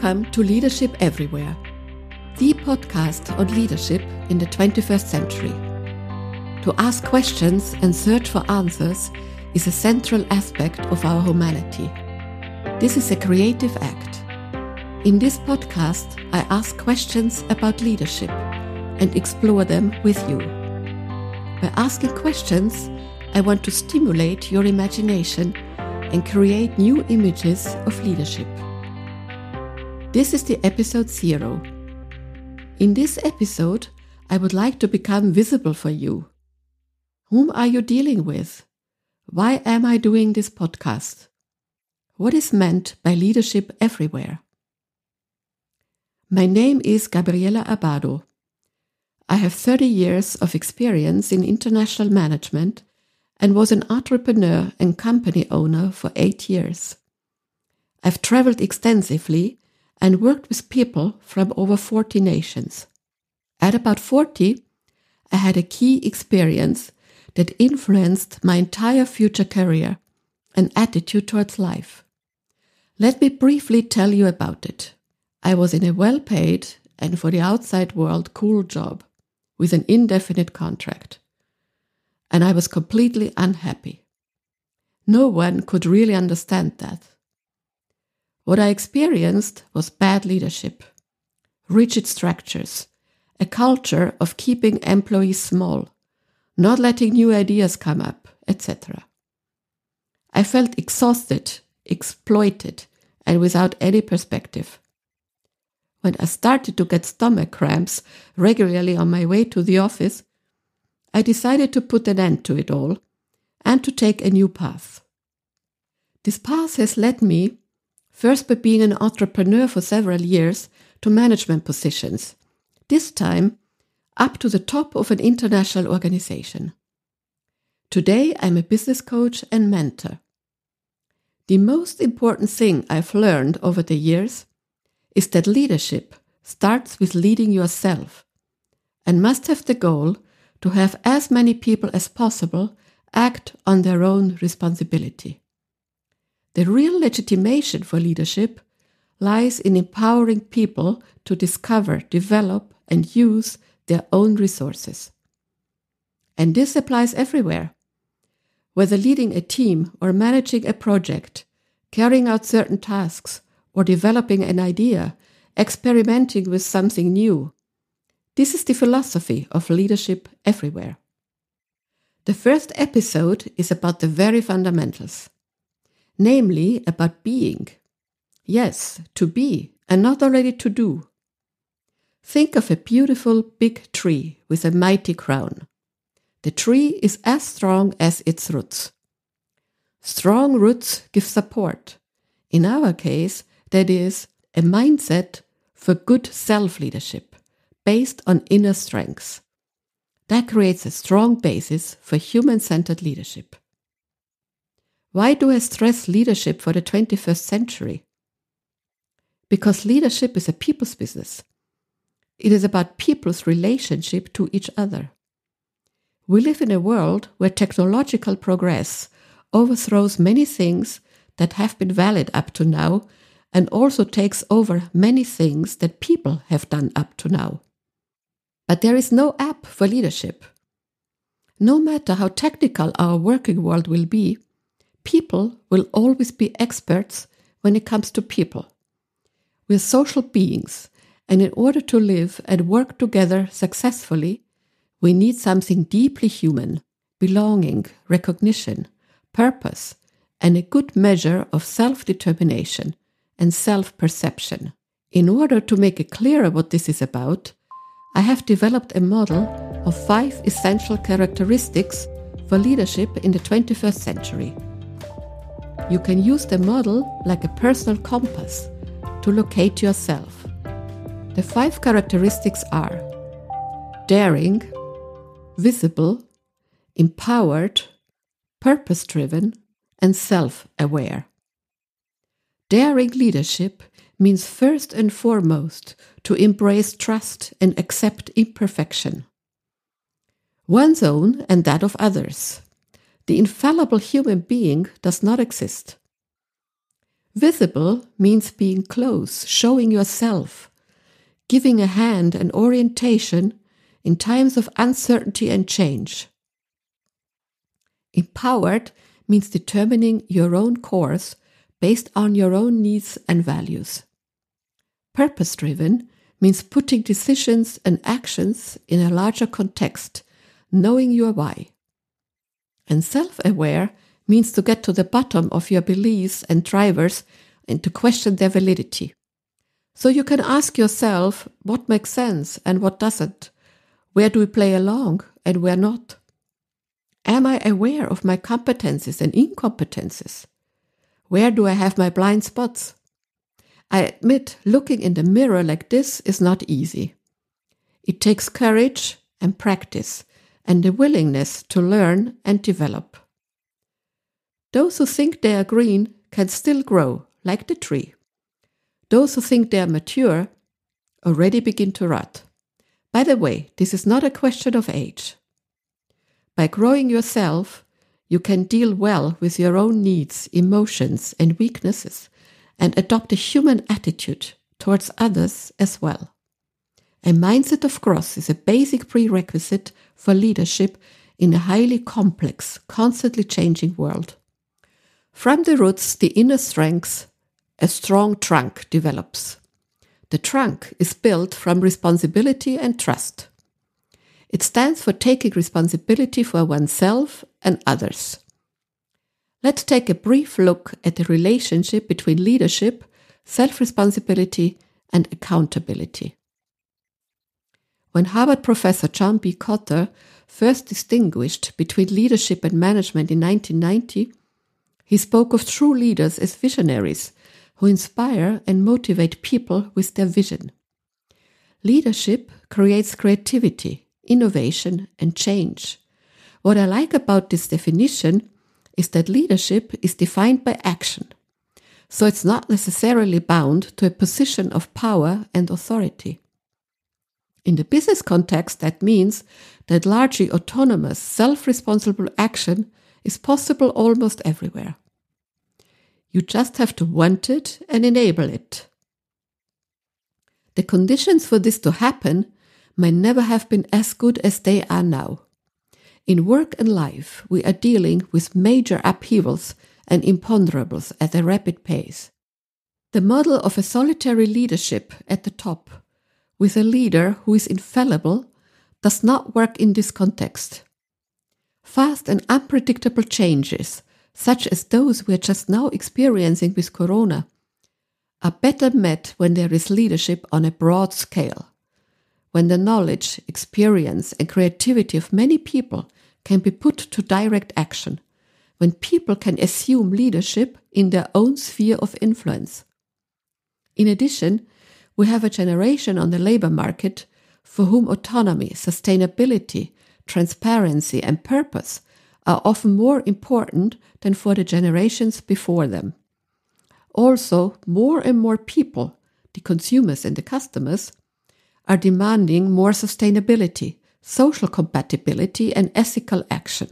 Welcome to Leadership Everywhere, the podcast on leadership in the 21st century. To ask questions and search for answers is a central aspect of our humanity. This is a creative act. In this podcast, I ask questions about leadership and explore them with you. By asking questions, I want to stimulate your imagination and create new images of leadership. This is the episode zero. In this episode, I would like to become visible for you. Whom are you dealing with? Why am I doing this podcast? What is meant by leadership everywhere? My name is Gabriela Abado. I have 30 years of experience in international management and was an entrepreneur and company owner for eight years. I've traveled extensively and worked with people from over 40 nations. At about 40, I had a key experience that influenced my entire future career and attitude towards life. Let me briefly tell you about it. I was in a well paid and for the outside world cool job with an indefinite contract. And I was completely unhappy. No one could really understand that. What I experienced was bad leadership, rigid structures, a culture of keeping employees small, not letting new ideas come up, etc. I felt exhausted, exploited, and without any perspective. When I started to get stomach cramps regularly on my way to the office, I decided to put an end to it all and to take a new path. This path has led me first by being an entrepreneur for several years to management positions, this time up to the top of an international organization. Today, I'm a business coach and mentor. The most important thing I've learned over the years is that leadership starts with leading yourself and must have the goal to have as many people as possible act on their own responsibility. The real legitimation for leadership lies in empowering people to discover, develop, and use their own resources. And this applies everywhere. Whether leading a team or managing a project, carrying out certain tasks, or developing an idea, experimenting with something new. This is the philosophy of leadership everywhere. The first episode is about the very fundamentals namely about being. Yes, to be, and not already to do. Think of a beautiful big tree with a mighty crown. The tree is as strong as its roots. Strong roots give support. In our case, that is a mindset for good self leadership based on inner strengths. That creates a strong basis for human centered leadership. Why do I stress leadership for the 21st century? Because leadership is a people's business. It is about people's relationship to each other. We live in a world where technological progress overthrows many things that have been valid up to now and also takes over many things that people have done up to now. But there is no app for leadership. No matter how technical our working world will be, people will always be experts when it comes to people. We're social beings, and in order to live and work together successfully, we need something deeply human belonging, recognition, purpose, and a good measure of self determination and self perception. In order to make it clearer what this is about, I have developed a model of five essential characteristics for leadership in the 21st century. You can use the model like a personal compass to locate yourself. The five characteristics are daring, visible, empowered, purpose driven, and self aware. Daring leadership means first and foremost to embrace trust and accept imperfection. One's own and that of others the infallible human being does not exist. Visible means being close, showing yourself, giving a hand and orientation in times of uncertainty and change. Empowered means determining your own course based on your own needs and values. Purpose driven means putting decisions and actions in a larger context, knowing your why. And self aware means to get to the bottom of your beliefs and drivers and to question their validity. So you can ask yourself what makes sense and what doesn't. Where do we play along and where not? Am I aware of my competences and incompetences? Where do I have my blind spots? I admit looking in the mirror like this is not easy. It takes courage and practice and the willingness to learn and develop. Those who think they are green can still grow like the tree. Those who think they are mature already begin to rot. By the way, this is not a question of age. By growing yourself, you can deal well with your own needs, emotions, and weaknesses and adopt a human attitude towards others as well. A mindset of growth is a basic prerequisite for leadership in a highly complex, constantly changing world. From the roots, the inner strength, a strong trunk develops. The trunk is built from responsibility and trust. It stands for taking responsibility for oneself and others. Let's take a brief look at the relationship between leadership, self responsibility, and accountability. When Harvard professor John P. Kotter first distinguished between leadership and management in 1990, he spoke of true leaders as visionaries who inspire and motivate people with their vision. Leadership creates creativity, innovation, and change. What I like about this definition is that leadership is defined by action. So it's not necessarily bound to a position of power and authority. In the business context, that means that largely autonomous, self responsible action is possible almost everywhere. You just have to want it and enable it. The conditions for this to happen may never have been as good as they are now. In work and life, we are dealing with major upheavals and imponderables at a rapid pace. The model of a solitary leadership at the top, with a leader who is infallible, does not work in this context. Fast and unpredictable changes, such as those we are just now experiencing with Corona, are better met when there is leadership on a broad scale, when the knowledge, experience, and creativity of many people can be put to direct action, when people can assume leadership in their own sphere of influence. In addition, we have a generation on the labor market for whom autonomy, sustainability, transparency, and purpose are often more important than for the generations before them. Also, more and more people, the consumers and the customers, are demanding more sustainability, social compatibility, and ethical action.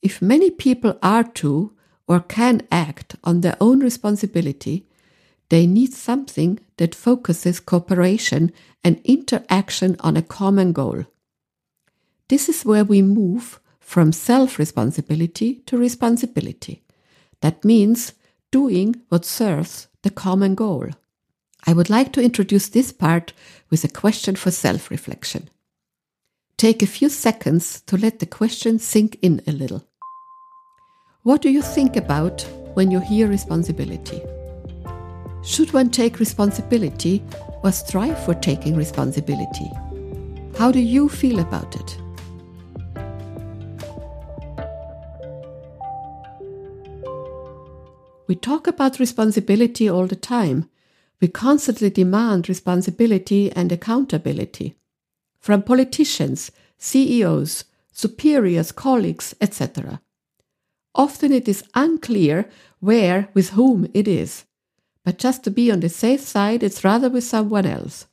If many people are to or can act on their own responsibility, they need something that focuses cooperation and interaction on a common goal. This is where we move from self responsibility to responsibility. That means doing what serves the common goal. I would like to introduce this part with a question for self reflection. Take a few seconds to let the question sink in a little. What do you think about when you hear responsibility? Should one take responsibility or strive for taking responsibility? How do you feel about it? We talk about responsibility all the time. We constantly demand responsibility and accountability from politicians, CEOs, superiors, colleagues, etc. Often it is unclear where, with whom it is, but just to be on the safe side, it's rather with someone else.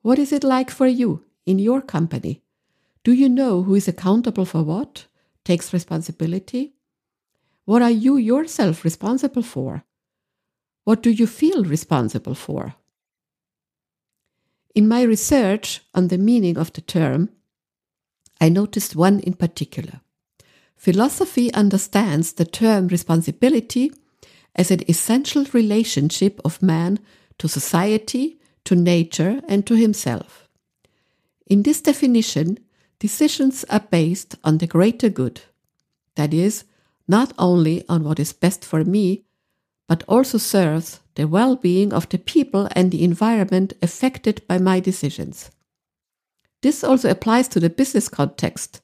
What is it like for you in your company? Do you know who is accountable for what, takes responsibility? What are you yourself responsible for? What do you feel responsible for? In my research on the meaning of the term, I noticed one in particular. Philosophy understands the term responsibility as an essential relationship of man to society, to nature, and to himself. In this definition, decisions are based on the greater good, that is, not only on what is best for me, but also serves the well being of the people and the environment affected by my decisions. This also applies to the business context.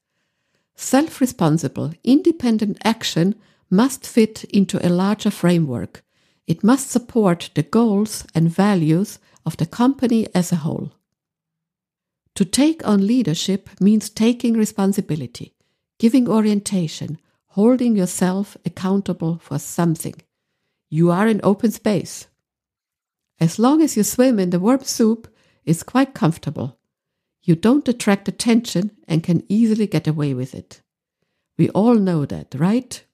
Self responsible, independent action must fit into a larger framework. It must support the goals and values of the company as a whole. To take on leadership means taking responsibility, giving orientation, holding yourself accountable for something. You are in open space. As long as you swim in the warm soup, it's quite comfortable. You don't attract attention and can easily get away with it. We all know that, right?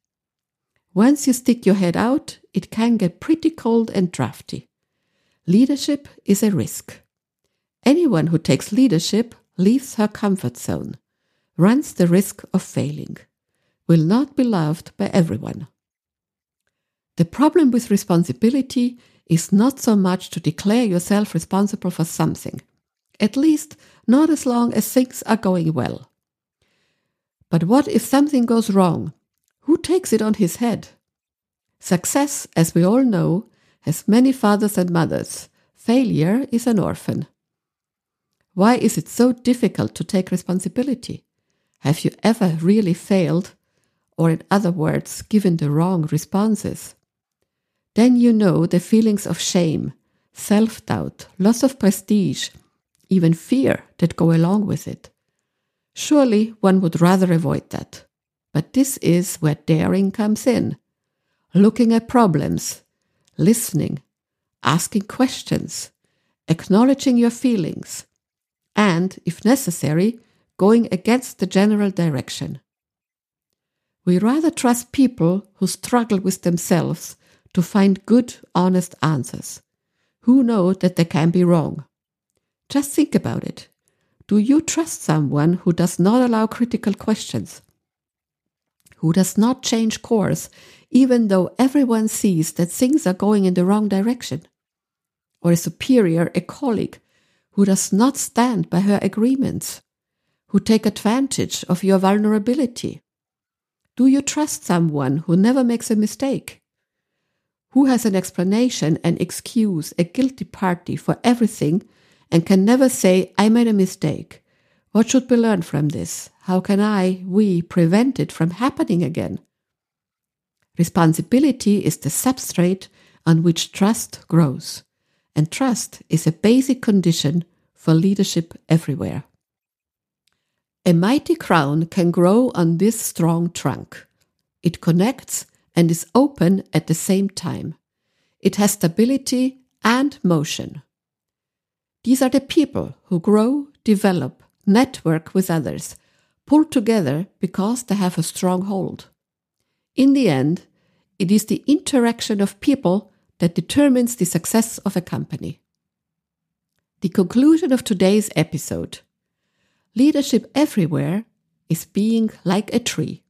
Once you stick your head out, it can get pretty cold and drafty. Leadership is a risk. Anyone who takes leadership leaves her comfort zone, runs the risk of failing, will not be loved by everyone. The problem with responsibility is not so much to declare yourself responsible for something, at least not as long as things are going well. But what if something goes wrong? Who takes it on his head? Success, as we all know, has many fathers and mothers. Failure is an orphan. Why is it so difficult to take responsibility? Have you ever really failed, or in other words, given the wrong responses? Then you know the feelings of shame, self doubt, loss of prestige, even fear that go along with it. Surely one would rather avoid that. But this is where daring comes in. Looking at problems, listening, asking questions, acknowledging your feelings, and, if necessary, going against the general direction. We rather trust people who struggle with themselves to find good, honest answers, who know that they can be wrong. Just think about it. Do you trust someone who does not allow critical questions? Who does not change course even though everyone sees that things are going in the wrong direction? Or a superior, a colleague, who does not stand by her agreements? Who take advantage of your vulnerability? Do you trust someone who never makes a mistake? Who has an explanation and excuse, a guilty party for everything and can never say, I made a mistake. What should we learn from this? How can I, we, prevent it from happening again? Responsibility is the substrate on which trust grows, and trust is a basic condition for leadership everywhere. A mighty crown can grow on this strong trunk. It connects and is open at the same time. It has stability and motion. These are the people who grow, develop, network with others, pull together because they have a strong hold. In the end, it is the interaction of people that determines the success of a company. The conclusion of today's episode Leadership everywhere is being like a tree.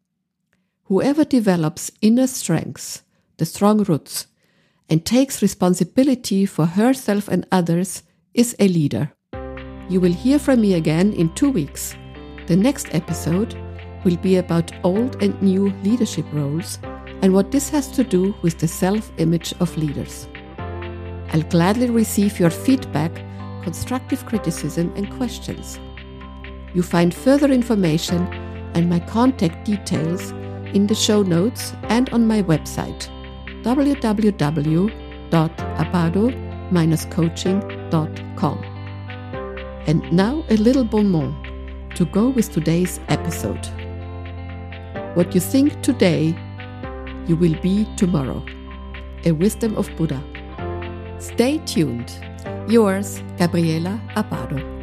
Whoever develops inner strengths, the strong roots, and takes responsibility for herself and others is a leader. You will hear from me again in two weeks. The next episode will be about old and new leadership roles and what this has to do with the self image of leaders. I'll gladly receive your feedback, constructive criticism, and questions. You find further information and my contact details in the show notes and on my website www.abado-coaching.com. And now a little bon mot to go with today's episode. What you think today, you will be tomorrow. A wisdom of Buddha. Stay tuned. Yours, Gabriela Abado.